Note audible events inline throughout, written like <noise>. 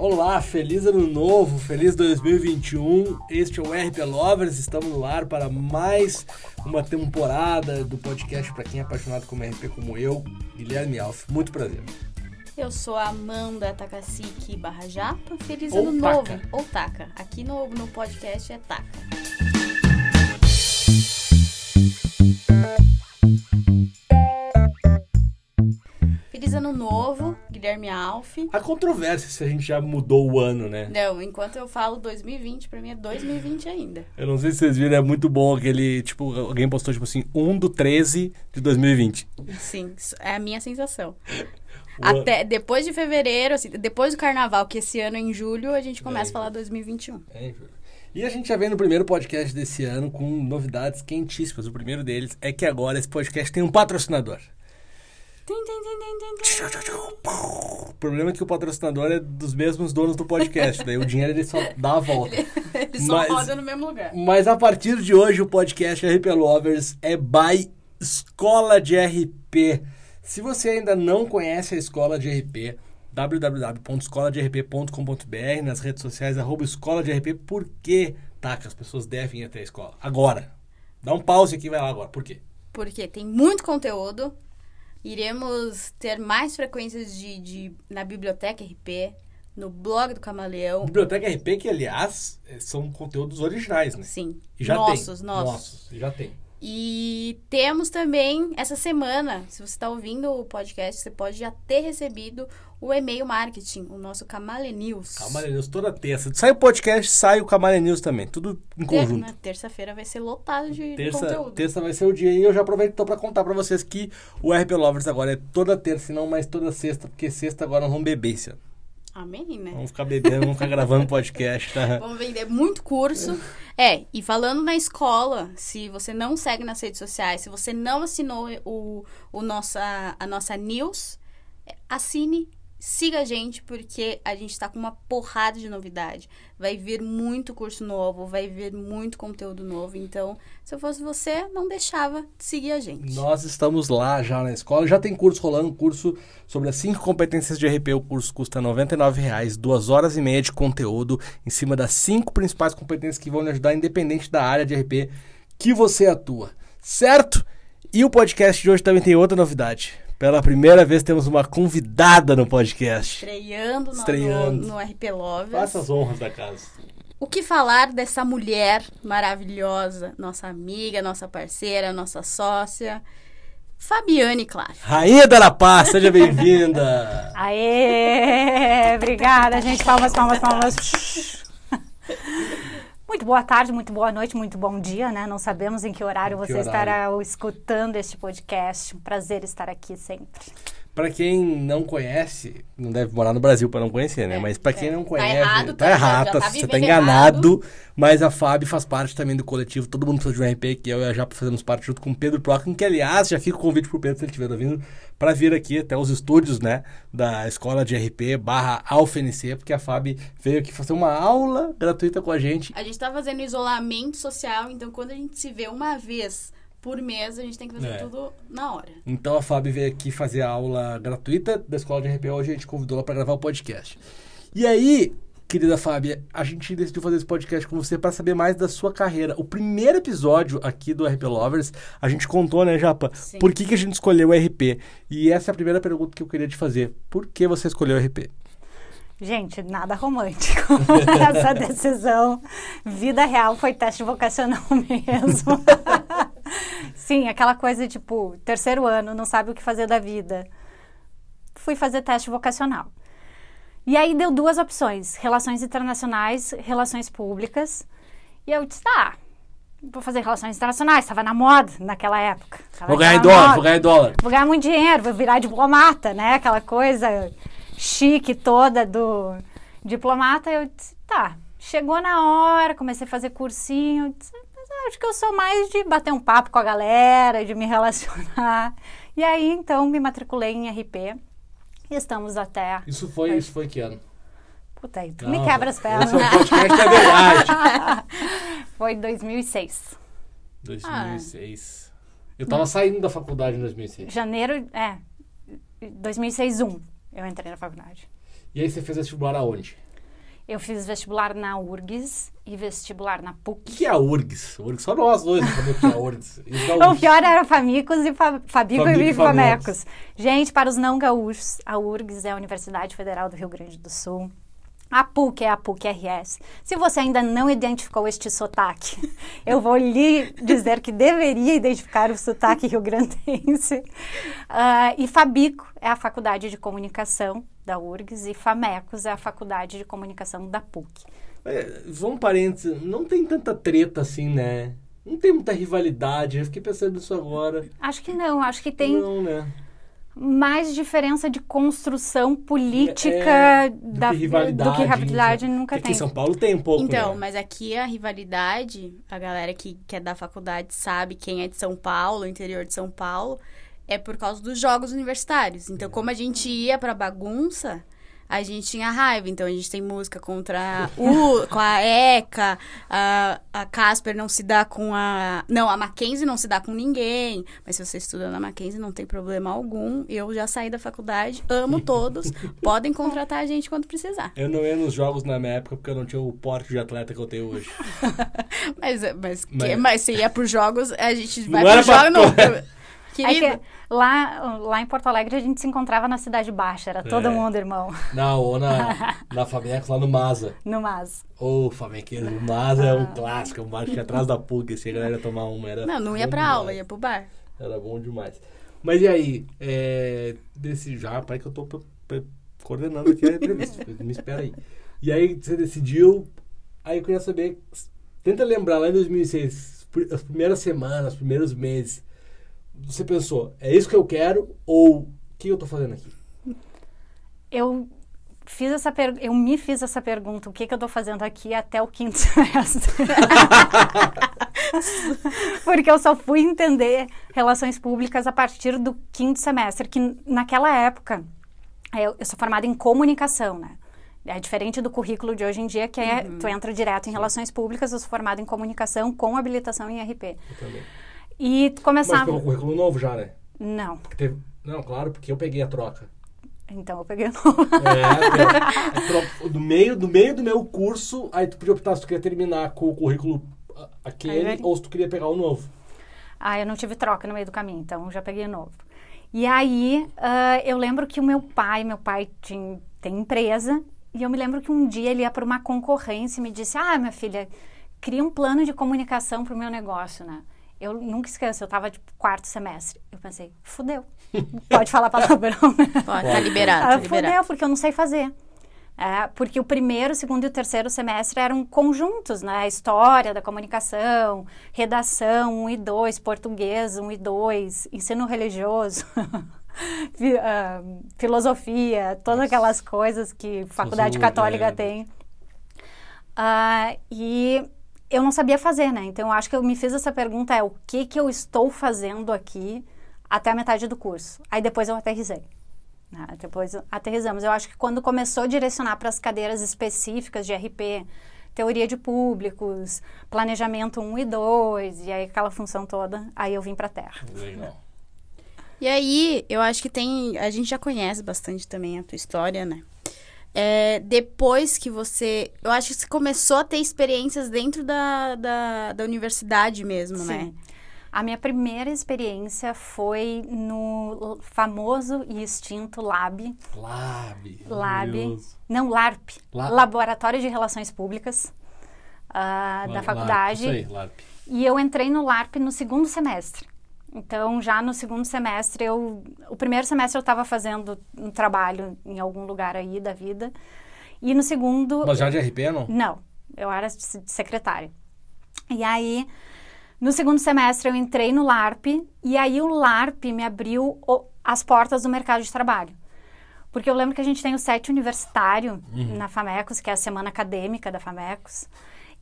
Olá, feliz ano novo, feliz 2021. Este é o RP Lovers, estamos no ar para mais uma temporada do podcast para quem é apaixonado como RP como eu, Guilherme Alf. Muito prazer. Eu sou a Amanda Takasiki Barra Japa. Feliz Ou ano novo. Ou Taka. Aqui no, no podcast é Taka. Feliz ano novo, Guilherme Alf. Há controvérsia se a gente já mudou o ano, né? Não, enquanto eu falo 2020, pra mim é 2020 ainda. Eu não sei se vocês viram, é muito bom aquele, tipo, alguém postou, tipo assim, 1 do 13 de 2020. Sim, é a minha sensação. Até depois de fevereiro, assim, depois do carnaval, que esse ano é em julho, a gente começa É. a falar 2021. É, Júlio. E a gente já vem no primeiro podcast desse ano com novidades quentíssimas. O primeiro deles é que agora esse podcast tem um patrocinador. O problema é que o patrocinador é dos mesmos donos do podcast, daí o dinheiro ele só dá a volta. Ele só Mas- roda no mesmo lugar. Mas a partir de hoje o podcast RP Lovers é by Escola de RP. Se você ainda não conhece a Escola de RP, www.escoladerp.com.br, nas redes sociais, arroba Escola de RP, por que, tá, que as pessoas devem ir até a escola? Agora. Dá um pause aqui e vai lá agora. Por quê? Porque tem muito conteúdo. Iremos ter mais frequências de, de- na biblioteca RP, no blog do Camaleão. Biblioteca RP, que aliás eh, são conteúdos originais, né? Sim. E já nossos, tem. nossos. Nossos, já tem. E temos também essa semana, se você está ouvindo o podcast, você pode já ter recebido o e-mail marketing, o nosso Camale News. Camale News toda terça. Sai o podcast, sai o Camale News também. Tudo em conjunto. na Terça-feira vai ser lotado de, Terça, conteúdo. terça vai ser o dia e eu já aproveito então pra contar pra vocês que o RP Lovers agora é toda terça e não mais toda sexta, porque sexta agora nós vamos beber ano. Amém, né? Vamos ficar bebendo, vamos ficar gravando <laughs> podcast, tá? Vamos vender muito curso. É, e falando na escola, se você não segue nas redes sociais, se você não assinou o, o nossa, a nossa news, é, assine, siga a gente, porque a gente tá com uma porrada de novidade. Vai vir muito curso novo, vai vir muito conteúdo novo. Então, se eu fosse você, não deixava de seguir a gente. Nós estamos lá já na escola, já tem curso rolando, curso sobre as cinco competências de RP. O curso custa 99 reais, duas horas e meia de conteúdo em cima das cinco principais competências que vão lhe ajudar, independente da área de RP que você atua, certo? E o podcast de hoje também tem outra novidade. Pela primeira vez temos uma convidada no podcast. Estreando, no- Estreando. No, no RP Lovers. Faça as honras da casa. O que falar dessa mulher maravilhosa, nossa amiga, nossa parceira, nossa sócia, Fabiane Clark. Rainha da La Paz, seja bem-vinda. <laughs> Aê! Obrigada, gente. Palmas, palmas, palmas. <laughs> Muito boa tarde, muito boa noite, muito bom dia, né? Não sabemos em que horário Em que você horário. estará escutando este podcast. Um prazer estar aqui sempre. Pra quem não conhece, não deve morar no Brasil pra não conhecer, né? É, Mas pra quem é. não Tá conhece, errado, tá tá- errado, tá- tá você tá enganado. Mas a Fábio faz parte também do coletivo, todo mundo precisa de um RP, que eu e a Japa fazemos parte junto com o Pedro Prockin, que aliás, já fica o convite pro Pedro, se ele estiver ouvindo, pra vir aqui até os estúdios, né, da escola de RP barra AlfNC, porque a Fábio veio aqui fazer uma aula gratuita com a gente. A gente tá fazendo isolamento social, então quando a gente se vê uma vez por mês, a gente tem que fazer É. tudo na hora. Então a Fábio veio aqui fazer a aula gratuita da escola de RP. Hoje a gente convidou ela para gravar o podcast. E aí, querida Fábia, a gente decidiu fazer esse podcast com você para saber mais da sua carreira. O primeiro episódio aqui do RP Lovers, a gente contou, né, Japa? Sim. Por que, que a gente escolheu o RP? E essa é a primeira pergunta que eu queria te fazer. Por que você escolheu o RP? Gente, nada romântico. <laughs> Essa decisão, vida real, foi teste vocacional <laughs> mesmo. Sim, aquela coisa tipo, terceiro ano, não sabe o que fazer da vida. Fui fazer teste vocacional. E aí deu duas opções: relações internacionais, relações públicas. E eu disse, tá, vou fazer relações internacionais, estava na moda naquela época. Tava Vou ganhar em dólar, moda vou ganhar em dólar. vou ganhar muito dinheiro, vou virar diplomata, né? Aquela coisa chique toda do diplomata. Eu disse, tá. Chegou na hora, comecei a fazer cursinho. Disse, acho que eu sou mais de bater um papo com a galera, de me relacionar. E aí, então, me matriculei em RP. E estamos até. Isso foi, isso foi que ano? Puta aí, tu Não, me quebra as pernas. Esse é podcast da verdade. <laughs> Foi 2006. 2006. Eu tava saindo da faculdade em 2006. Janeiro, é. 2006, 1. Eu entrei na faculdade. E aí você fez vestibular aonde? Eu fiz vestibular na URGS e vestibular na O PUC. que é a URGS? URGS, só nós dois sabemos o que é a URGS. O pior era Famicos e Fa Fabico Fabico e. Famecos. Gente, para os não gaúchos, a URGS é a Universidade Federal do Rio Grande do Sul. A PUC é a PUC-RS. Se você ainda não identificou este sotaque, <laughs> eu vou lhe dizer que deveria identificar o sotaque <laughs> rio-grandense. Ah, e Fabico é a Faculdade de Comunicação da URGS e Famecos é a Faculdade de Comunicação da PUC. É, vamos um parênteses, não tem tanta treta assim, né? Não tem muita rivalidade, eu fiquei pensando nisso agora. Acho que não, acho que tem Não, né? Mais diferença de construção política É, do da, que rivalidade. do que rivalidade enfim. nunca Porque tem. Aqui em São Paulo tem um pouco, Então, né? mas aqui a rivalidade, a galera que, que é da faculdade sabe quem é de São Paulo, interior de São Paulo, é por causa dos jogos universitários. Então, como a gente ia pra bagunça, a gente tinha raiva. Então, a gente tem música contra o, <laughs> com a ECA, a, a Casper não se dá com a... Não, a Mackenzie não se dá com ninguém. Mas se você estuda na Mackenzie, não tem problema algum. Eu já saí da faculdade, amo <laughs> todos. Podem contratar a gente quando precisar. Eu não ia nos jogos na minha época porque eu não tinha o porte de atleta que eu tenho hoje. <laughs> Mas, mas, que- Mas- mas se ia pros jogos, a gente Não vai era pros jogos, pra- não. É Querido, que lá, lá em Porto Alegre a gente se encontrava na Cidade Baixa, era todo É. mundo irmão, Na, ou na, <laughs> na Famex, lá no Maza. no mas. Ô, Famequeiro, o Maza é um clássico, é um bar que atrás da PUC, assim, a galera ia tomar uma. Era não, não ia pra demais. aula, ia pro bar. Era bom demais. Mas e aí, é, desse já, pai que eu tô coordenando aqui a entrevista, <laughs> me espera aí. E aí você decidiu, aí eu queria saber, tenta lembrar lá em 2006, pr- as primeiras semanas, os primeiros meses, você pensou, é isso que eu quero ou o que eu tô fazendo aqui? Eu fiz essa per... eu me fiz essa pergunta, o que, que eu tô fazendo aqui até o quinto <laughs> semestre. <laughs> Porque eu só fui entender relações públicas a partir do quinto semestre, que naquela época eu, eu sou formada em comunicação, né? É diferente do currículo de hoje em dia, que é tu entra direto em relações públicas, eu sou formada em comunicação com habilitação em RP. Eu também. E tu Mas começava. pegou currículo novo já, né? Não, teve- Não, claro, porque eu peguei a troca. então eu peguei o É, é, tro- do, meio, do meio do meu curso, aí tu podia optar se tu queria terminar com o currículo ah, aquele Aí, ou se tu queria pegar o novo. Ah, eu não tive troca no meio do caminho, então já peguei novo. E aí, ah, eu lembro que o meu pai, meu pai tinha, tem empresa, e eu me lembro que um dia ele ia para uma concorrência e me disse: Ah, minha filha, cria um plano de comunicação para o meu negócio, né? Eu nunca esqueço, eu estava de quarto semestre. Eu pensei, fudeu. <laughs> Pode falar palavrão, <laughs> né? Pode, tá liberado, tá Ah, liberado. fudeu, porque eu não sei fazer. É, porque o primeiro, o segundo e o terceiro semestre eram conjuntos, né? História da comunicação, redação 1 e 2, português 1 e 2, ensino religioso, <laughs> ah, filosofia, todas aquelas coisas que faculdade católica é. tem. Ah, e eu não sabia fazer, né? Então, eu acho que eu me fiz essa pergunta, é o que que eu estou fazendo aqui até a metade do curso? Aí depois eu aterrisei. né? Depois aterrizamos. Eu acho que quando começou a direcionar para as cadeiras específicas de RP, teoria de públicos, planejamento 1 e 2, e aí aquela função toda, aí eu vim para a Terra. Legal. E aí, eu acho que tem. A gente já conhece bastante também a tua história, né? É, depois que você. Eu acho que você começou a ter experiências dentro da, da, da universidade mesmo, né? Sim. A minha primeira experiência foi no famoso e extinto Lab, Lab. Lab, maravilhoso. não, LARP, La- Laboratório de Relações Públicas ah, da faculdade. LARP, Isso aí, LARP. E eu entrei no LARP no segundo semestre. Então, já no segundo semestre, eu... O primeiro semestre eu estava fazendo um trabalho em algum lugar aí da vida. E no segundo... Mas já de RP, não? Não, eu era se- secretária. E aí, no segundo semestre, eu entrei no LARP. E aí, o LARP me abriu o- as portas do mercado de trabalho. Porque eu lembro que a gente tem o SET universitário na FAMECOS, que é a semana acadêmica da FAMECOS.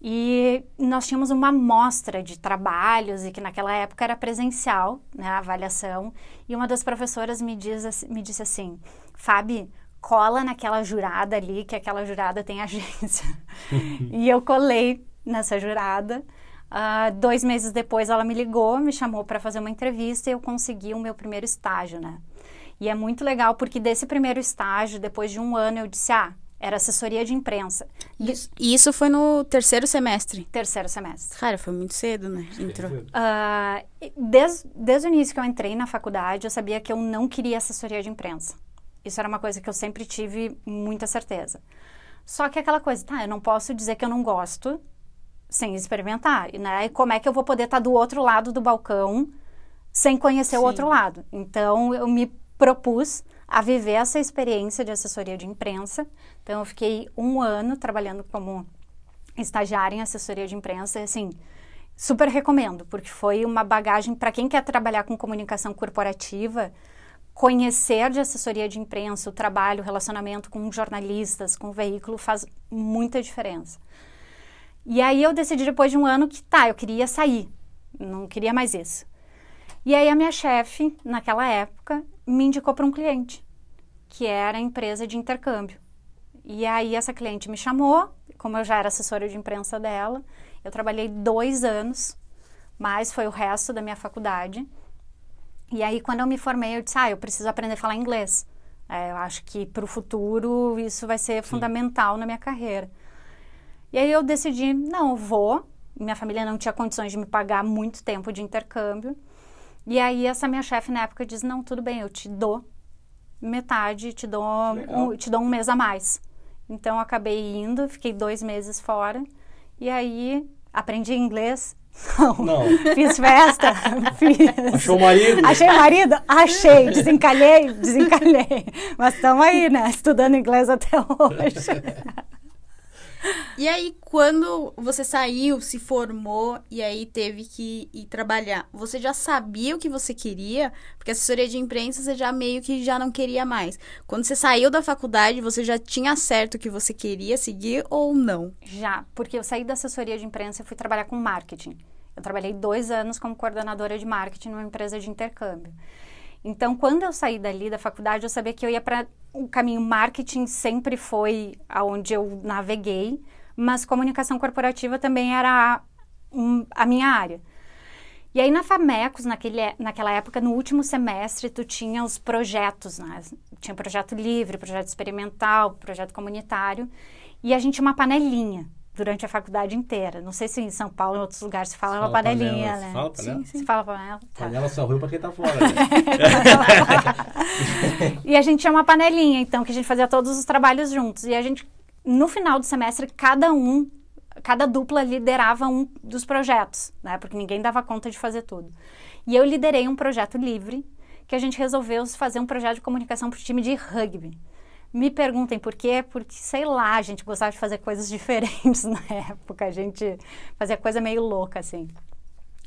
E nós tínhamos uma amostra de trabalhos, e que naquela época era presencial, né, a avaliação. E uma das professoras me, diz, me disse assim, Fabi, cola naquela jurada ali, que aquela jurada tem <laughs> agência. e eu colei nessa jurada. Ah, dois meses depois ela me ligou, me chamou para fazer uma entrevista e eu consegui o meu primeiro estágio, né? E é muito legal porque desse primeiro estágio, depois de um ano, eu disse: ah, Era assessoria de imprensa. Isso, e isso foi no terceiro semestre. Terceiro semestre. Cara, foi muito cedo, né? Entrou. Uh, desde, desde o início que eu entrei na faculdade, eu sabia que eu não queria assessoria de imprensa. Isso era uma coisa que eu sempre tive muita certeza. Só que aquela coisa, tá, eu não posso dizer que eu não gosto sem experimentar, né? E como é que eu vou poder estar do outro lado do balcão sem conhecer Sim. o outro lado? Então, eu me propus a viver essa experiência de assessoria de imprensa. Então, eu fiquei um ano trabalhando como estagiária em assessoria de imprensa e, assim, super recomendo, porque foi uma bagagem para quem quer trabalhar com comunicação corporativa, conhecer de assessoria de imprensa, o trabalho, o relacionamento com jornalistas, com o veículo faz muita diferença. E aí eu decidi depois de um ano que tá, eu queria sair, não queria mais isso. E aí a minha chefe, naquela época, me indicou para um cliente, que era a empresa de intercâmbio. E aí essa cliente me chamou, como eu já era assessora de imprensa dela, eu trabalhei dois anos, mas foi o resto da minha faculdade. E aí quando eu me formei, eu disse, ah, eu preciso aprender a falar inglês. É, eu acho que para o futuro isso vai ser Sim. fundamental na minha carreira. E aí eu decidi, não, eu vou. Minha família não tinha condições de me pagar muito tempo de intercâmbio. E aí essa minha chefe na época diz: "Não, tudo bem, eu te dou metade, te dou um, te dou um mês a mais". Então eu acabei indo, fiquei dois meses fora e aí aprendi inglês. Não. Não. <laughs> Fiz festa, <laughs> fiz. Achou o marido? Achei o marido? Achei. Desencalhei, desencalhei. Mas estamos aí, né? Estudando inglês até hoje. <laughs> E aí, quando você saiu, se formou e aí teve que ir trabalhar, você já sabia o que você queria? Porque assessoria de imprensa você já meio que já não queria mais. Quando você saiu da faculdade, você já tinha certo o que você queria seguir ou não? Já, porque eu saí da assessoria de imprensa e fui trabalhar com marketing. Eu trabalhei dois anos como coordenadora de marketing numa empresa de intercâmbio. Então, quando eu saí dali da faculdade, eu sabia que eu ia para o caminho marketing sempre foi aonde eu naveguei, mas comunicação corporativa também era um, a minha área. E aí na Famecos, naquele, naquela época, no último semestre, tu tinha os projetos, né? Tinha projeto livre, projeto experimental, projeto comunitário, e a gente tinha uma panelinha durante a faculdade inteira. Não sei se em São Paulo, em outros lugares, se fala, fala uma panelinha, panela, né? Se fala panela? Sim, sim. Se fala panela. Tá. Panela só ruim pra quem tá fora. Né? <laughs> e a gente tinha uma panelinha, então, que a gente fazia todos os trabalhos juntos. E a gente, no final do semestre, cada um, cada dupla liderava um dos projetos, né? Porque ninguém dava conta de fazer tudo. E eu liderei um projeto livre, que a gente resolveu fazer um projeto de comunicação para o time de rugby. Me perguntem por quê, porque sei lá, a gente gostava de fazer coisas <laughs> diferentes na época, a gente fazia coisa meio louca assim.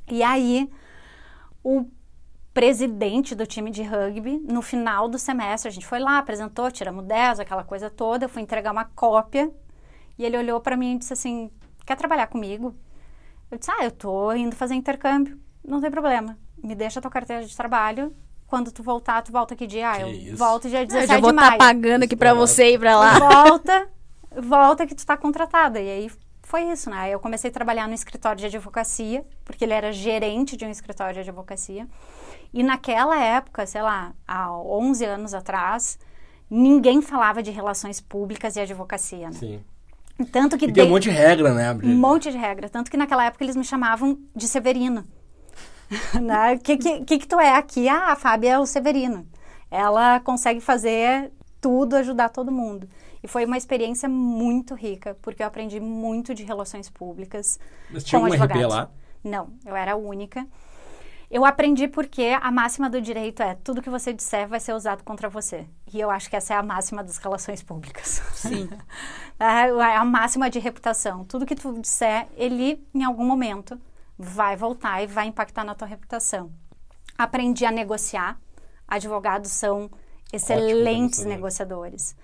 E aí, o presidente do time de rugby, no final do semestre, a gente foi lá, apresentou, tiramos 10, aquela coisa toda, eu fui entregar uma cópia e ele olhou para mim e disse assim: Quer trabalhar comigo? Eu disse: Ah, eu tô indo fazer intercâmbio, não tem problema, me deixa a tua carteira de trabalho quando tu voltar, tu volta que dia? Ah, eu isso? volto dia 17 de maio. Eu já vou estar tá pagando aqui para você ir para lá. <laughs> Volta, volta que tu tá contratada. E aí foi isso, né? Eu comecei a trabalhar no escritório de advocacia, porque ele era gerente de um escritório de advocacia. E naquela época, sei lá, há 11 anos atrás, ninguém falava de relações públicas e advocacia, né? Sim. Tanto que e tem um monte de regra, né? Um monte de regra. Tanto que naquela época eles me chamavam de Severino. <laughs> né? O que, que, que, que tu é aqui? Ah, a Fábia é o Severino. Ela consegue fazer tudo, ajudar todo mundo. E foi uma experiência muito rica, porque eu aprendi muito de relações públicas. Mas tinha um RP lá? Não, eu era a única. Eu aprendi porque a máxima do direito é tudo que você disser vai ser usado contra você. E eu acho que essa é a máxima das relações públicas. Sim. <laughs> é a máxima de reputação. Tudo que tu disser, ele, em algum momento, vai voltar e vai impactar na tua reputação. Aprendi a negociar. Advogados são excelentes negociadores.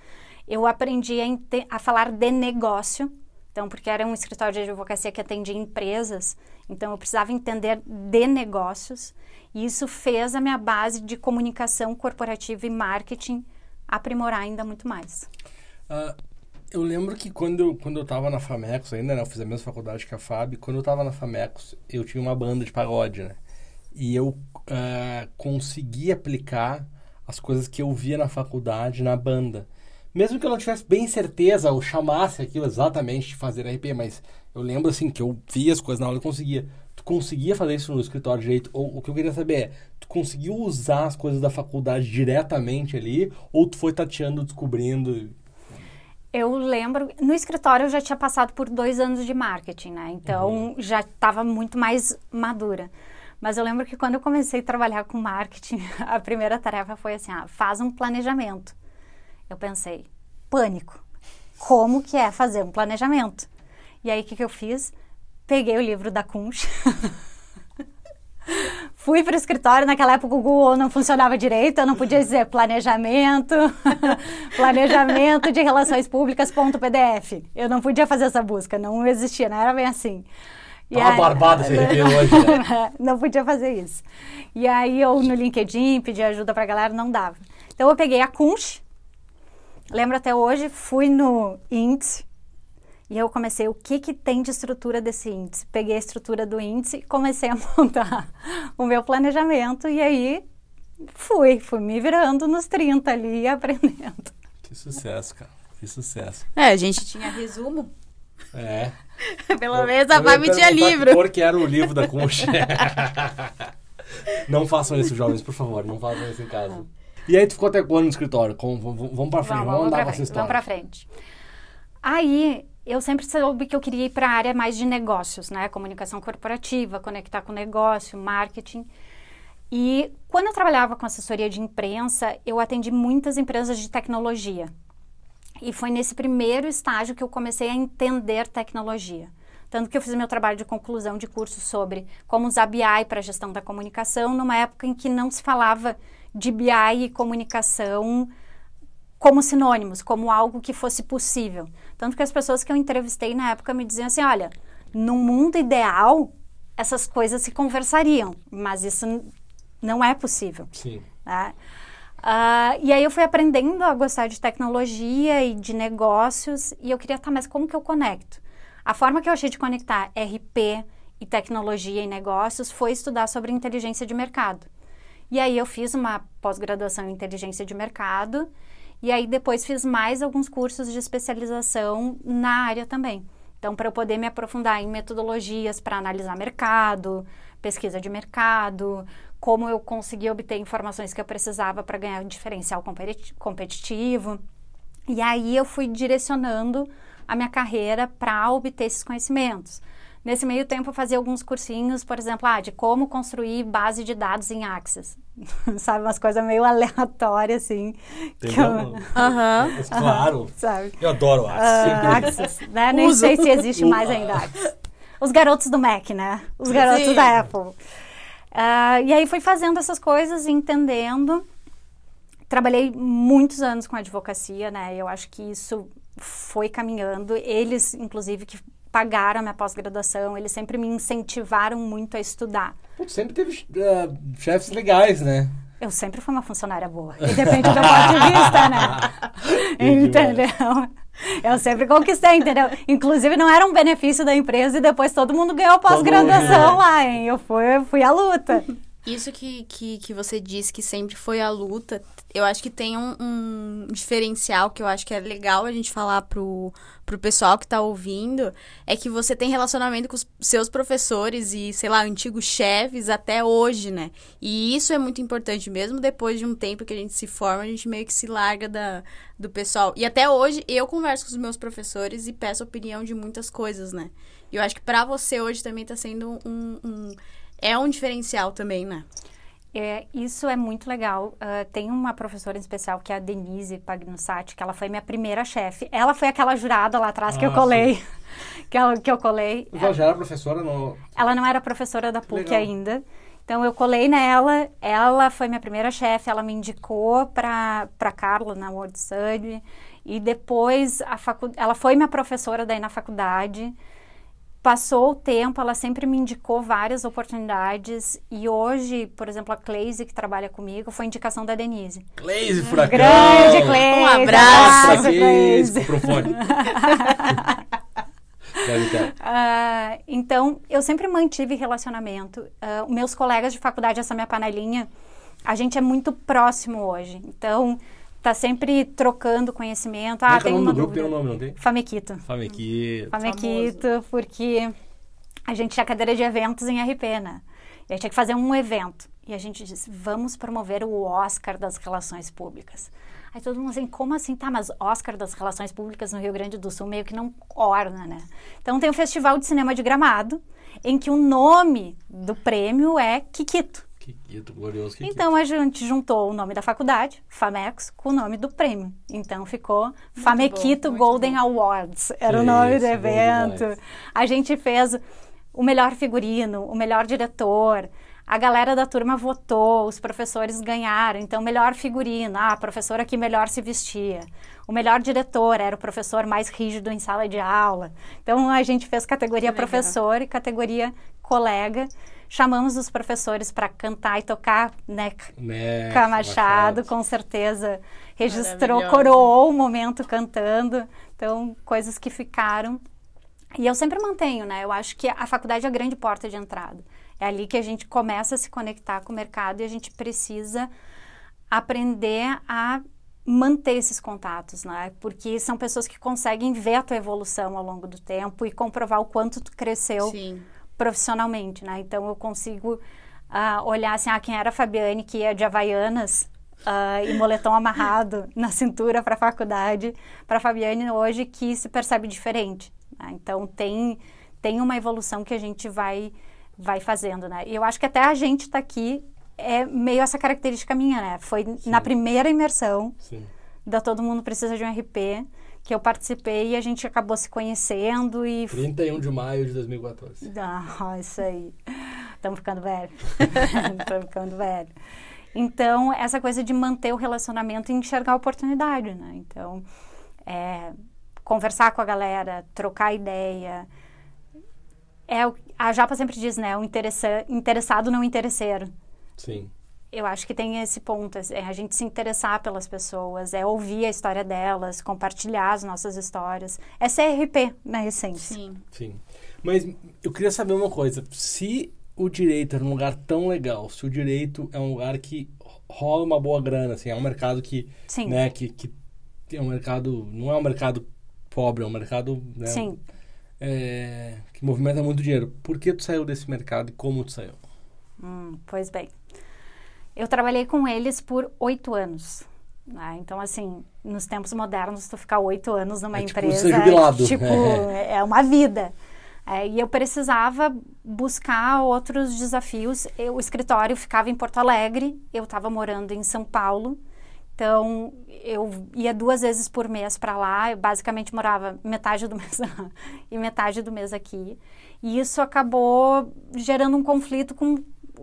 Eu aprendi a, a, falar de negócio, então, porque era um escritório de advocacia que atendia empresas, então eu precisava entender de negócios, e isso fez a minha base de comunicação corporativa e marketing aprimorar ainda muito mais. Uh, eu lembro que quando, quando eu estava na Famecos ainda, né? Eu fiz a mesma faculdade que a Fábio. Quando eu estava na Famecos, eu tinha uma banda de pagode, né? E eu uh, consegui aplicar as coisas que eu via na faculdade na banda. mesmo que eu não tivesse bem certeza ou chamasse aquilo exatamente de fazer RP, mas eu lembro assim que eu via as coisas na aula e conseguia. Tu conseguia fazer isso no escritório direito? Ou o que eu queria saber é, tu conseguiu usar as coisas da faculdade diretamente ali? Ou tu foi tateando, descobrindo? Eu lembro, no escritório eu já tinha passado por dois anos de marketing, né? Então uhum. já estava muito mais madura. Mas eu lembro que quando eu comecei a trabalhar com marketing, <laughs> a primeira tarefa foi assim: ah, faz um planejamento. Eu pensei, pânico. Como que é fazer um planejamento? E aí, o que, que eu fiz? Peguei o livro da Kunsch. <laughs> Fui para o escritório, naquela época o Google não funcionava direito, eu não podia dizer planejamento, <laughs> planejamento de relações públicas.pdf. Eu não podia fazer essa busca, não existia, não era bem assim. E uma aí, barbada esse <laughs> hoje, né? não podia fazer isso. E aí eu no LinkedIn pedi ajuda para a galera, não dava. Então eu peguei a Kunsch, lembro até hoje, fui no índice e eu comecei o que que tem de estrutura desse índice. Peguei a estrutura do índice, comecei a <laughs> montar o meu planejamento e aí fui, fui me virando nos 30 ali e aprendendo. Que sucesso, cara. Que sucesso. É, a gente tinha resumo. É. <laughs> Pelo eu, menos a Fabi tinha livro. Porque era o livro da Concha. <laughs> não façam isso, jovens, por favor. Não façam isso em casa. E aí tu ficou até quando no escritório? Com, vamos pra frente, vamos, vamos andar com essa história. Vamos pra frente. Aí, eu sempre soube que eu queria ir para a área mais de negócios, né? Comunicação corporativa, conectar com negócio, marketing. E quando eu trabalhava com assessoria de imprensa, eu atendi muitas empresas de tecnologia. E foi nesse primeiro estágio que eu comecei a entender tecnologia. Tanto que eu fiz meu trabalho de conclusão de curso sobre como usar BI para gestão da comunicação, numa época em que não se falava de BI e comunicação como sinônimos, como algo que fosse possível. Tanto que as pessoas que eu entrevistei na época me diziam assim: olha, no mundo ideal, essas coisas se conversariam, mas isso não é possível. Sim. Né? Uh, e aí eu fui aprendendo a gostar de tecnologia e de negócios, e eu queria, tá, mas como que eu conecto? A forma que eu achei de conectar RP e tecnologia e negócios foi estudar sobre inteligência de mercado. E aí eu fiz uma pós-graduação em inteligência de mercado e aí depois fiz mais alguns cursos de especialização na área também. Então, para eu poder me aprofundar em metodologias para analisar mercado, pesquisa de mercado, como eu conseguia obter informações que eu precisava para ganhar um diferencial competitivo. E aí eu fui direcionando a minha carreira para obter esses conhecimentos. Nesse meio tempo, eu fazia alguns cursinhos, por exemplo, ah, de como construir base de dados em Access. <laughs> sabe, umas coisas meio aleatórias, assim. Entendeu? Aham. Uh -huh. Claro. Uh <laughs> -huh, sabe? Eu adoro Access. Uh, Access, né? Nem Uso. sei se existe mais ainda Access. Os garotos do Mac, né? Os garotos Sim. da Apple. Uh, e aí fui fazendo essas coisas, entendendo. Trabalhei muitos anos com advocacia, né? Eu acho que isso foi caminhando. Eles, inclusive, que pagaram a minha pós-graduação, eles sempre me incentivaram muito a estudar. Pô, sempre teve uh, chefes legais, né? Eu sempre fui uma funcionária boa. E depende do ponto de vista, né? <laughs> entendeu? Eu sempre conquistei, entendeu? Inclusive, não era um benefício da empresa e depois todo mundo ganhou pós-graduação lá, hein? Eu fui, fui à luta. Isso que, que, que você disse que sempre foi a luta, eu acho que tem um, um, diferencial que eu acho que é legal a gente falar pro, pro pessoal que tá ouvindo, é que você tem relacionamento com os seus professores e, sei lá, antigos chefes até hoje, né? E isso é muito importante, mesmo depois de um tempo que a gente se forma, a gente meio que se larga da, do pessoal. E até hoje eu converso com os meus professores e peço opinião de muitas coisas, né? E eu acho que para você hoje também tá sendo um, um é um diferencial também, né? É, isso é muito legal. Uh, tem uma professora em especial que é a Denise Pagnussati, que ela foi minha primeira chefe. Ela foi aquela jurada lá atrás ah, <laughs> que eu colei. que, ela, que eu colei. Ela já era professora no... Ela não era professora da PUC legal. ainda. Então eu colei nela, ela foi minha primeira chefe, ela me indicou para Carla na World Study e depois a facu... ela foi minha professora daí na faculdade. Passou o tempo, ela sempre me indicou várias oportunidades e hoje, por exemplo, a Cleise, que trabalha comigo, foi indicação da Denise. Cleise Furacão! Grande Cleise! Um abraço, Cleise! uh, <laughs> então, eu sempre mantive relacionamento. Uh, meus colegas de faculdade, essa minha panelinha, a gente é muito próximo hoje. Então, tá sempre trocando conhecimento. Ah, que é tem o nome uma do grupo? Tem dúvida. um nome, não tem? Famequito. Famequito. Famequito, porque a gente tinha cadeira de eventos em RP, né? E a gente tinha que fazer um evento. E a gente disse, vamos promover o Oscar das Relações Públicas. Aí todo mundo assim, como assim? Tá, mas Oscar das Relações Públicas no Rio Grande do Sul meio que não orna, né? Então tem o Festival de Cinema de Gramado, em que o nome do prêmio é Kikito. Glorioso. Então a gente juntou o nome da faculdade, Famex, com o nome do prêmio. Então ficou Famequito muito Golden Awards. Era o nome isso, do bom evento. A gente fez o melhor figurino, o melhor diretor. A galera da turma votou, os professores ganharam. Então, melhor figurino, ah, a professora que melhor se vestia. O melhor diretor era o professor mais rígido em sala de aula. Então, a gente fez categoria professor e categoria colega. Chamamos os professores para cantar e tocar, né? Né, Cá Machado, com certeza, registrou, coroou o momento cantando. Então, coisas que ficaram. E eu sempre mantenho, né? Eu acho que a faculdade é a grande porta de entrada. É ali que a gente começa a se conectar com o mercado e a gente precisa aprender a manter esses contatos, né? Porque são pessoas que conseguem ver a tua evolução ao longo do tempo e comprovar o quanto tu cresceu Sim. Profissionalmente, né? Então eu consigo ah, olhar assim, ah, quem era a Fabiane que ia de Havaianas ah, e moletom <laughs> amarrado na cintura para a faculdade, para a Fabiane hoje que se percebe diferente. né? Então tem tem uma evolução que a gente vai vai fazendo, né? E eu acho que até a gente está aqui é meio essa característica minha, né? Foi na primeira imersão Sim. da Todo Mundo Precisa de um RP que eu participei e a gente acabou se conhecendo e 31 de maio de 2014. ah, <laughs> isso aí. Estamos ficando velho. <laughs> Estamos ficando velho. Então, essa coisa de manter o relacionamento e enxergar a oportunidade, né? Então, é, conversar com a galera, trocar ideia. É, a Japa sempre diz, né? O interessa, interessado não interesseiro. Sim. Eu acho que tem esse ponto, é a gente se interessar pelas pessoas, é ouvir a história delas, compartilhar as nossas histórias. É CRP, na essência. Sim. Sim. Mas eu queria saber uma coisa. Se o direito é um lugar tão legal, se o direito é um lugar que rola uma boa grana, assim, é um mercado que, Sim. né, que, que é um mercado, não é um mercado pobre, é um mercado, né, Sim. é, que movimenta muito dinheiro. Por que tu saiu desse mercado e como tu saiu? Hum, pois bem. Eu trabalhei com eles por oito anos. né? Então, assim, nos tempos modernos, tu ficar oito anos numa É tipo empresa ser jubilado. tipo, <laughs> é uma vida. É, e eu precisava buscar outros desafios. Eu- o escritório ficava em Porto Alegre, eu estava morando em São Paulo. Então, eu ia duas vezes por mês para lá. Eu basicamente morava metade do <laughs> mês lá e metade do mês aqui. E isso acabou gerando um conflito com,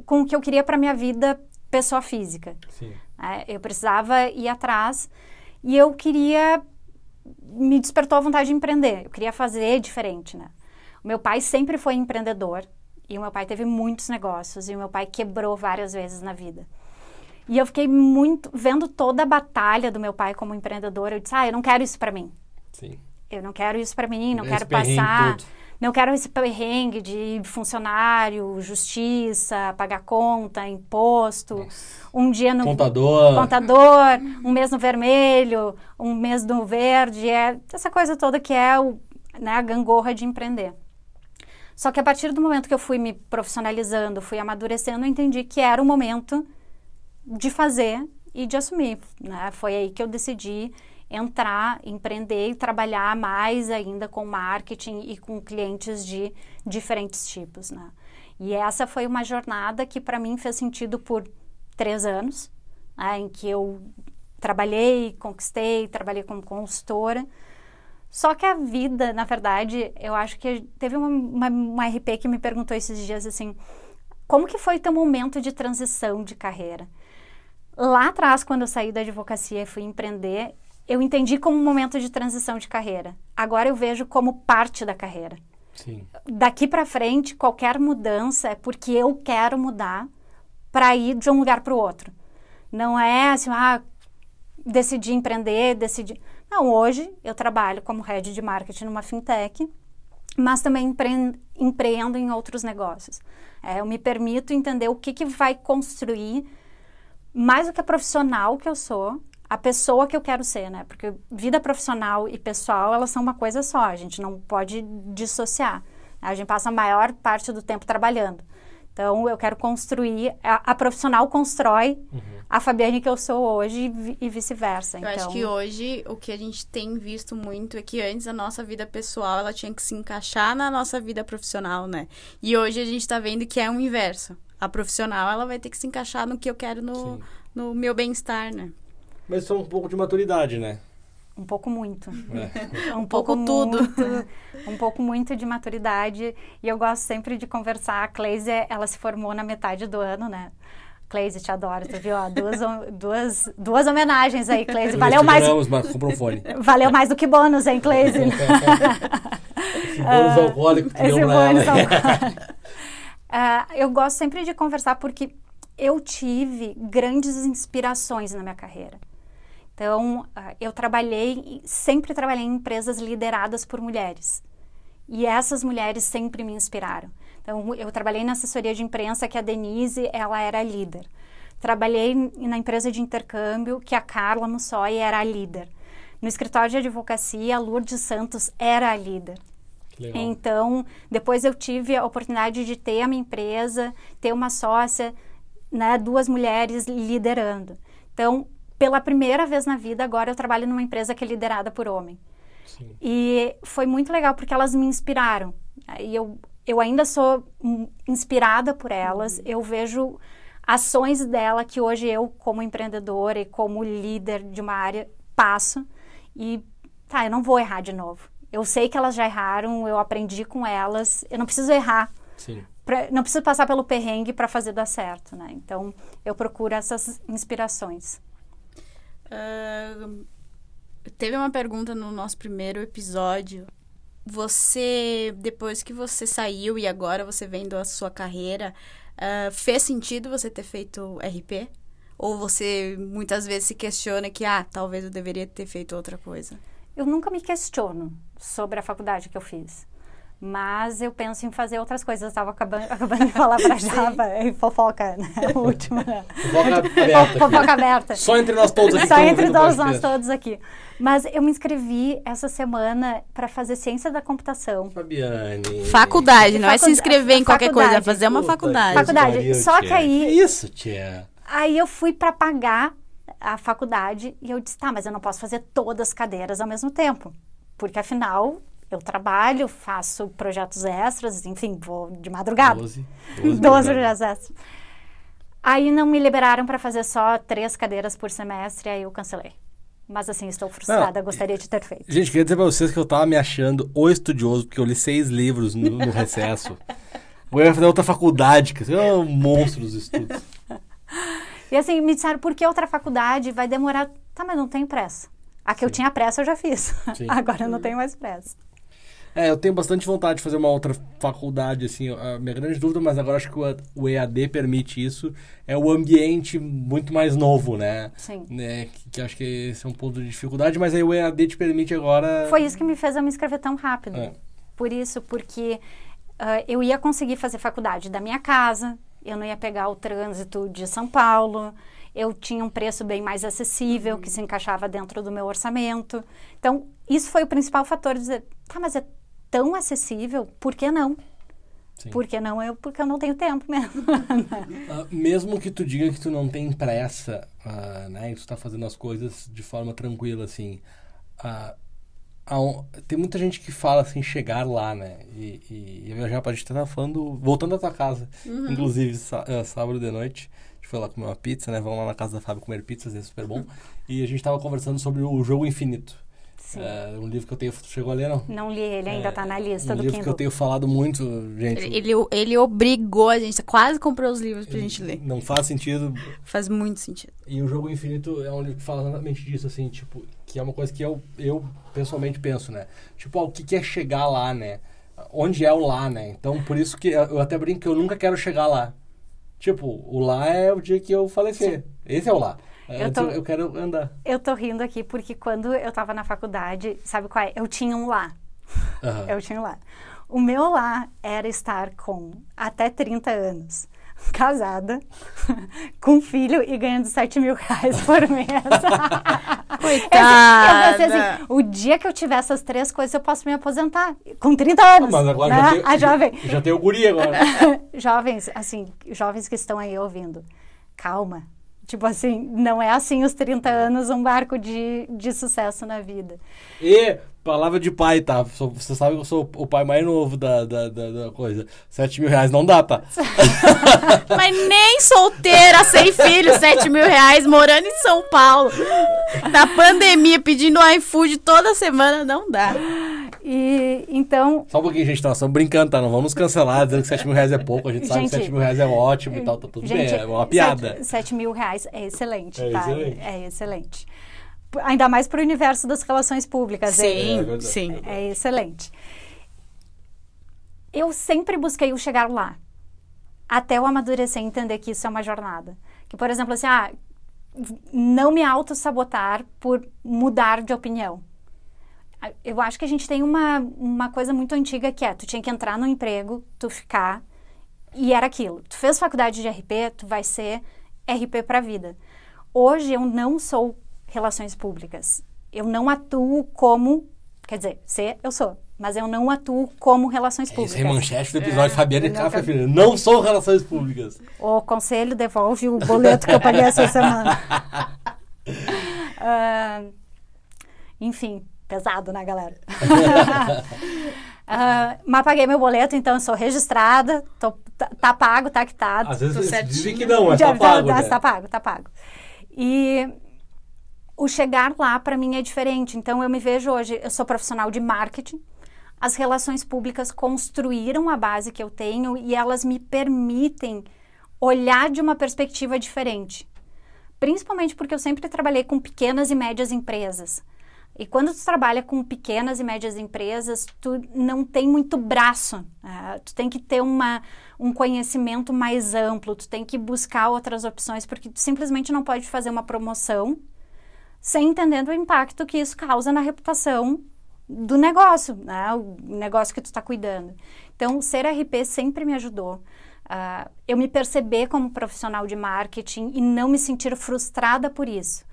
com o que eu queria para minha vida pessoa física. Né? Eu precisava ir atrás e eu queria. Me despertou a vontade de empreender. Eu queria fazer diferente, né? O meu pai sempre foi empreendedor e o meu pai teve muitos negócios e o meu pai quebrou várias vezes na vida. E eu fiquei muito vendo toda a batalha do meu pai como empreendedor. Eu disse: "Ah, eu não quero isso para mim. Sim. Eu não quero isso para mim, não Esse quero passar, todo. Não quero esse perrengue de funcionário, justiça, pagar conta, imposto, um dia no Contador. contador, um mês no vermelho, um mês no verde, é essa coisa toda que é o, né, a gangorra de empreender. Só que a partir do momento que eu fui me profissionalizando, fui amadurecendo, eu entendi que era o momento de fazer e de assumir. Né? Foi aí que eu decidi entrar, empreender e trabalhar mais ainda com marketing e com clientes de diferentes tipos. Né? E essa foi uma jornada que para mim fez sentido por três anos, né? em que eu trabalhei, conquistei, trabalhei como consultora. Só que a vida, na verdade, eu acho que teve uma, uma, uma RP que me perguntou esses dias assim, como que foi teu momento de transição de carreira? Lá atrás, quando eu saí da advocacia e fui empreender, eu entendi como um momento de transição de carreira. Agora eu vejo como parte da carreira. Sim. Daqui para frente, qualquer mudança é porque eu quero mudar para ir de um lugar para o outro. Não é assim, ah, decidi empreender, decidi. Não, hoje eu trabalho como head de marketing numa fintech, mas também empre... empreendo em outros negócios. É, eu me permito entender o que, que vai construir mais do que a profissional que eu sou, a pessoa que eu quero ser, né? Porque vida profissional e pessoal, elas são uma coisa só, a gente não pode dissociar. A gente passa a maior parte do tempo trabalhando. Então, eu quero construir, a, a profissional constrói uhum. a Fabiane que eu sou hoje e, e vice-versa. Eu então... acho que hoje o que a gente tem visto muito é que antes a nossa vida pessoal ela tinha que se encaixar na nossa vida profissional, né? E hoje a gente está vendo que é o inverso. A profissional ela vai ter que se encaixar no que eu quero no, no meu bem-estar, né? Mas é um pouco de maturidade, né? Um pouco muito. É. <laughs> Um, pouco, pouco tudo. Muito, um pouco muito de maturidade. E eu gosto sempre de conversar. A Cleise, ela se formou na metade do ano, né? Cleise, te adoro, tu viu? Ó, duas, duas, duas homenagens aí, Cleise. Valeu mais. Mas comprou um fone. <laughs> Valeu mais do que bônus, hein, Cleise? Esse bônus alcoólico que Esse bônus alcoólico. <laughs> Uh, eu gosto sempre de conversar porque eu tive grandes inspirações na minha carreira. Então, ah, eu trabalhei, sempre trabalhei em empresas lideradas por mulheres. E essas mulheres sempre me inspiraram. Então, eu trabalhei na assessoria de imprensa que a Denise, ela era líder. Trabalhei na empresa de intercâmbio que a Carla Mussoi era a líder. No escritório de advocacia, a Lourdes Santos era a líder. Então, depois eu tive a oportunidade de ter a minha empresa, ter uma sócia, né, duas mulheres liderando. Então, pela primeira vez na vida, agora eu trabalho numa empresa que é liderada por homem. Sim. E foi muito legal porque elas me inspiraram. E eu, eu ainda sou inspirada por elas. Uhum. Eu vejo ações dela que hoje eu, como empreendedora e como líder de uma área, passo. E tá, eu não vou errar de novo. Eu sei que elas já erraram, eu aprendi com elas. Eu não preciso errar. Pra, não preciso passar pelo perrengue para fazer dar certo, né? Então, eu procuro essas inspirações. Uh, teve uma pergunta no nosso primeiro episódio. Você, depois que você saiu e agora você vendo a sua carreira, uh, fez sentido você ter feito RP? Ou você muitas vezes se questiona que, ah, talvez eu deveria ter feito outra coisa? Eu nunca me questiono sobre a faculdade que eu fiz. Mas eu penso em fazer outras coisas. Eu estava acabando, <laughs> acabando de falar para a Java e fofoca, né? <laughs> A última. Fofoca aberta. <laughs> Fofoca aberta. Só entre nós todos aqui. Só entre nós, nós todos aqui. Mas eu me inscrevi essa semana para fazer ciência da computação. Fabiane. Faculdade, não é se inscrever em qualquer faculdade. coisa, é fazer uma faculdade. Faculdade. Só que aí. Que isso, tia? Aí eu fui para pagar a faculdade e eu disse, tá, mas eu não posso fazer todas as cadeiras ao mesmo tempo. Porque afinal, eu trabalho, faço projetos extras, enfim, vou de madrugada. Doze. <laughs> Doze projetos extras. Aí não me liberaram para fazer só três cadeiras por semestre, aí eu cancelei. Mas assim, estou frustrada, não, gostaria de ter feito. Gente, queria dizer pra vocês que eu tava me achando o estudioso, porque eu li seis livros no, no recesso. Vou fazer outra faculdade, que é um monstro dos estudos. E assim, me disseram, por que outra faculdade? Vai demorar. Tá, mas não tem pressa. A que Sim. eu tinha pressa eu já fiz. Sim. <laughs> Agora eu não tenho mais pressa. É, eu tenho bastante vontade de fazer uma outra faculdade, assim, a minha grande dúvida, mas agora acho que o, EAD permite isso, é o ambiente muito mais novo, né? Sim. Né? Que, que acho que esse é um ponto de dificuldade, mas aí o EAD te permite agora... Foi isso que me fez eu me inscrever tão rápido. É. Por isso, porque uh, eu ia conseguir fazer faculdade da minha casa, eu não ia pegar o trânsito de São Paulo, eu tinha um preço bem mais acessível, que se encaixava dentro do meu orçamento. Então, isso foi o principal fator de dizer, tá, mas é tão acessível, por que não? Sim. Por que não eu? Porque eu não tenho tempo mesmo. uh, <laughs> mesmo que tu diga que tu não tem pressa, uh, né? E tu tá fazendo as coisas de forma tranquila, assim. Uh, tem muita gente que fala assim, chegar lá, né? E, e, e já a gente falando, voltando à tua casa, uhum. inclusive sábado de noite. A gente foi lá comer uma pizza, né? Vamos lá na casa da Fábio comer pizzas, é super bom. <laughs> E a gente tava conversando sobre o jogo infinito. É, um livro que eu tenho. Chegou a ler, não? Não li ele, ainda está é, na lista um do livro Kindle. que eu tenho falado muito, gente. Ele, ele obrigou a gente, quase comprou os livros pra gente ler. Não faz sentido. Faz muito sentido. E o Jogo Infinito é um livro que fala exatamente disso, assim, tipo, que é uma coisa que eu, eu pessoalmente penso, né? Tipo, ó, o que, que é chegar lá, né? Onde é o lá, né? Então, por isso que eu até brinco que eu nunca quero chegar lá. Tipo, o lá é o dia que eu falecer. Sim. Esse é o lá. É, eu, tô, eu quero andar. Eu tô rindo aqui porque quando eu tava na faculdade, sabe qual é? Eu tinha um lá. Uhum. Eu tinha um lá. O meu lá era estar com até 30 anos <laughs> casada, <laughs> com filho e ganhando 7 mil reais por mês. <laughs> Coitada. Eu pensei assim, o dia que eu tiver essas três coisas, eu posso me aposentar. Com 30 anos. Mas agora né? já, tem, A jovem. já tem o guri agora. jovens, assim, jovens que estão aí ouvindo, calma. Tipo assim, não é assim os 30 anos um barco de, de sucesso na vida. E, palavra de pai, tá? Você sabe que eu sou o pai mais novo da, da, da, da coisa. 7 mil reais não dá, tá? <laughs> Mas nem solteira, sem filho, 7 mil reais, morando em São Paulo. Na pandemia, pedindo iFood toda semana, não dá. E então, Só um pouquinho, gente, nós estamos brincando, tá? Não vamos cancelar dizendo que 7 mil reais é <laughs> pouco. A gente, sabe que Gente, 7 mil reais é ótimo e tal, tá tudo gente, bem. É uma piada. 7, mil reais é excelente, É tá? excelente. É excelente. Ainda mais para o universo das relações públicas. é- Sim, verdade. sim. É excelente. Eu sempre busquei o chegar lá. Até eu amadurecer e entender que isso é uma jornada. Que, por exemplo, assim, ah, não me auto-sabotar por mudar de opinião. Eu acho que a gente tem uma, uma coisa muito antiga que é, tu tinha que entrar no emprego, tu ficar, e era aquilo. Tu fez faculdade de RP, tu vai ser RP para a vida. Hoje eu não sou relações públicas. Eu não atuo como, quer dizer, ser eu sou, mas eu não atuo como relações Esse públicas. é manchete do episódio Fabiana e não, Café, filho. Não são relações públicas. O conselho devolve o boleto que eu paguei essa semana. <laughs> Ah, enfim, pesado, né, galera? <laughs> Ah, mas paguei meu boleto, então eu sou registrada, tô- tá, tá pago, tá quitado. Às vezes dizem que não, mas tá pago, tá, né? tá pago, tá pago. E o chegar lá para mim é diferente. Então eu me vejo hoje, eu sou profissional de marketing. As relações públicas construíram a base que eu tenho e elas me permitem olhar de uma perspectiva diferente. Principalmente porque eu sempre trabalhei com pequenas e médias empresas. E quando tu trabalha com pequenas e médias empresas, tu não tem muito braço. ah, tu tem que ter uma, um conhecimento mais amplo, tu tem que buscar outras opções, porque tu simplesmente não pode fazer uma promoção sem entender o impacto que isso causa na reputação do negócio, né? o negócio que tu está cuidando. Então, ser RP sempre me ajudou. ah, eu me perceber como profissional de marketing e não me sentir frustrada por isso.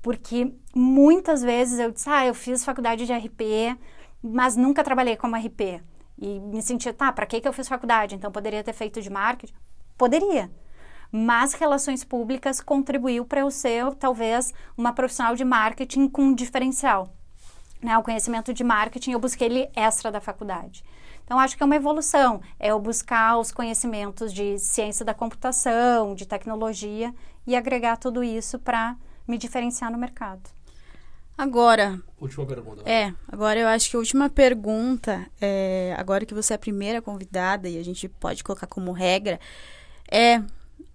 Porque muitas vezes eu disse, ah, eu fiz faculdade de RP, mas nunca trabalhei como RP. E me sentia, tá, para que, que eu fiz faculdade? Então poderia ter feito de marketing? Poderia. Mas relações públicas contribuiu para eu ser, talvez, uma profissional de marketing com um diferencial. Né? O conhecimento de marketing eu busquei ele extra da faculdade. Então, acho que é uma evolução. É eu buscar os conhecimentos de ciência da computação, de tecnologia e agregar tudo isso para me diferenciar no mercado. Agora, Última pergunta. é, agora eu acho que a última pergunta, é, agora que você é a primeira convidada e a gente pode colocar como regra, é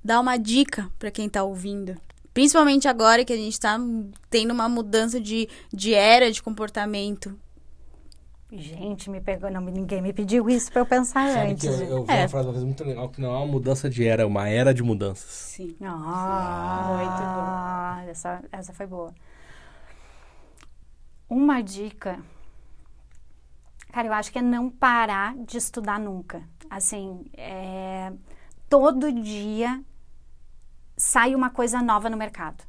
dar uma dica para quem tá ouvindo. Principalmente agora que a gente tá tendo uma mudança de, de era de comportamento. Gente, me pegou, não, ninguém me pediu isso para eu pensar Sabe antes. que eu, eu vi É. uma frase uma vez muito legal que não é uma mudança de era, é uma era de mudanças. Sim. Ah, essa, essa foi boa. Uma dica, cara, eu acho que é não parar de estudar nunca. Assim, é, todo dia sai uma coisa nova no mercado.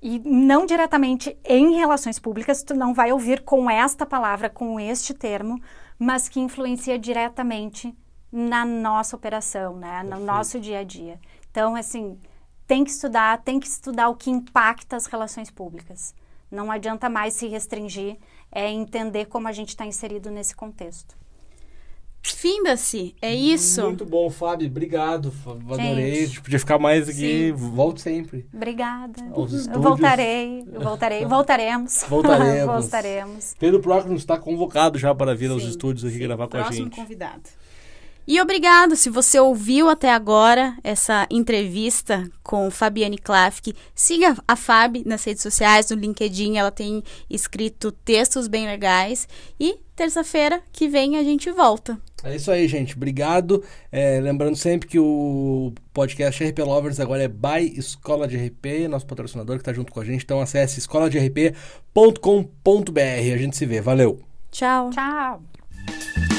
E não diretamente em relações públicas, tu não vai ouvir com esta palavra, com este termo, mas que influencia diretamente na nossa operação, né? no Perfeito. nosso dia a dia. Então, assim, tem que estudar, tem que estudar o que impacta as relações públicas. Não adianta mais se restringir, é entender como a gente está inserido nesse contexto. Finda-se, é isso. Muito bom, Fábio. Obrigado. Fábio. Adorei. Gente. A gente podia ficar mais aqui. Volte sempre. Obrigada. Aos Eu voltarei, eu voltarei, <laughs> voltaremos. Voltaremos. <laughs> voltaremos. Pedro Próximo está convocado já para vir aos Sim, estúdios aqui gravar com a Próximo gente. convidado. E obrigado se você ouviu até agora essa entrevista com Fabiane Klafke. Siga a Fab nas redes sociais, no LinkedIn, ela tem escrito textos bem legais. E terça-feira que vem a gente volta. É isso aí, gente. Obrigado. É, lembrando sempre que o podcast RP Lovers agora é by Escola de RP, nosso patrocinador que está junto com a gente. Então acesse escoladrp.com.br. A gente se vê. Valeu. Tchau. Tchau.